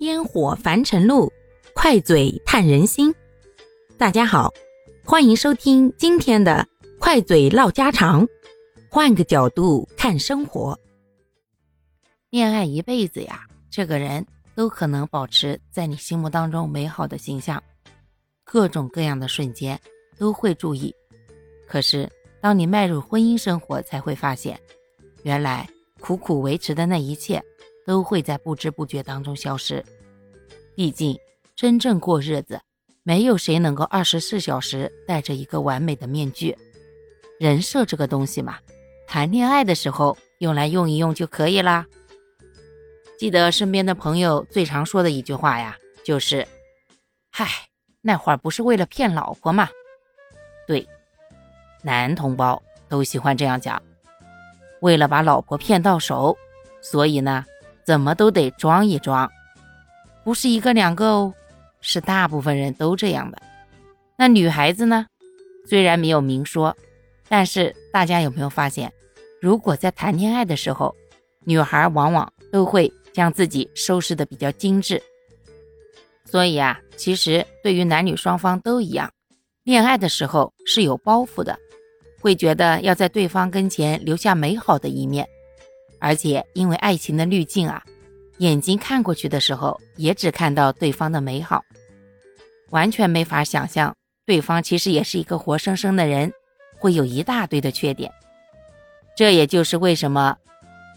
烟火凡尘路，快嘴探人心。大家好，欢迎收听今天的快嘴唠家常，换个角度看生活。恋爱一辈子呀，这个人都可能保持在你心目当中美好的形象，各种各样的瞬间都会注意。可是，当你迈入婚姻生活，才会发现，原来苦苦维持的那一切。都会在不知不觉当中消失。毕竟，真正过日子，没有谁能够二十四小时戴着一个完美的面具。人设这个东西嘛，谈恋爱的时候用来用一用就可以啦。记得身边的朋友最常说的一句话呀，就是：“嗨，那会儿不是为了骗老婆吗？”对，男同胞都喜欢这样讲，为了把老婆骗到手，所以呢。怎么都得装一装，不是一个两个哦，是大部分人都这样的。那女孩子呢？虽然没有明说，但是大家有没有发现，如果在谈恋爱的时候，女孩往往都会将自己收拾的比较精致。所以啊，其实对于男女双方都一样，恋爱的时候是有包袱的，会觉得要在对方跟前留下美好的一面。而且因为爱情的滤镜啊，眼睛看过去的时候也只看到对方的美好，完全没法想象对方其实也是一个活生生的人，会有一大堆的缺点。这也就是为什么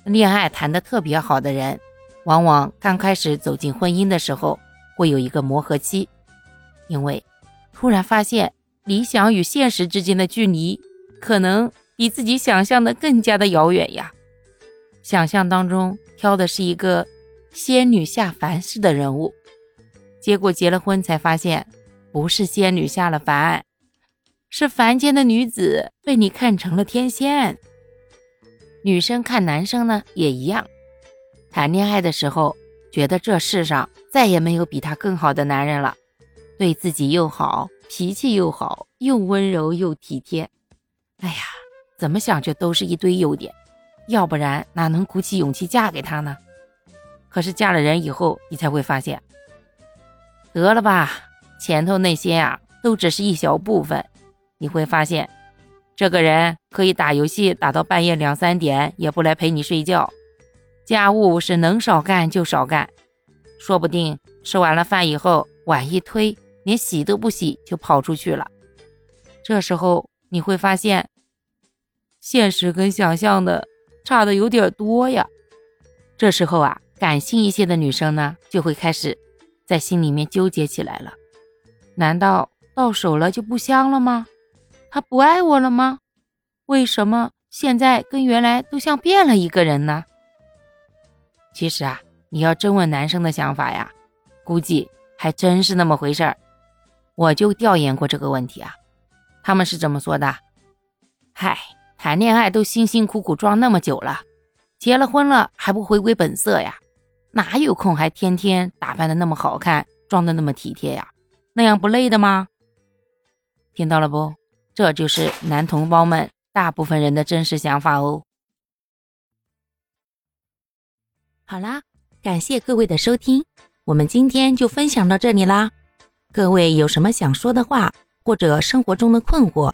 恋爱谈得特别好的人，往往刚开始走进婚姻的时候会有一个磨合期，因为突然发现理想与现实之间的距离，可能比自己想象的更加的遥远呀。想象当中挑的是一个仙女下凡式的人物，结果结了婚才发现，不是仙女下了凡，是凡间的女子被你看成了天仙。女生看男生呢也一样，谈恋爱的时候觉得这世上再也没有比他更好的男人了，对自己又好，脾气又好，又温柔又体贴。哎呀，怎么想就都是一堆优点。要不然哪能鼓起勇气嫁给他呢？可是嫁了人以后，你才会发现，得了吧，前头那些啊，都只是一小部分。你会发现，这个人可以打游戏打到半夜两三点，也不来陪你睡觉；家务是能少干就少干，说不定吃完了饭以后，碗一推，连洗都不洗就跑出去了。这时候你会发现，现实跟想象的。差的有点多呀，这时候啊，感性一些的女生呢，就会开始在心里面纠结起来了。难道到手了就不香了吗？他不爱我了吗？为什么现在跟原来都像变了一个人呢？其实啊，你要真问男生的想法呀，估计还真是那么回事儿。我就调研过这个问题啊，他们是怎么说的：嗨。谈恋爱都辛辛苦苦装那么久了，结了婚了还不回归本色呀？哪有空还天天打扮的那么好看，装的那么体贴呀？那样不累的吗？听到了不？这就是男同胞们大部分人的真实想法哦。好啦，感谢各位的收听，我们今天就分享到这里啦。各位有什么想说的话，或者生活中的困惑？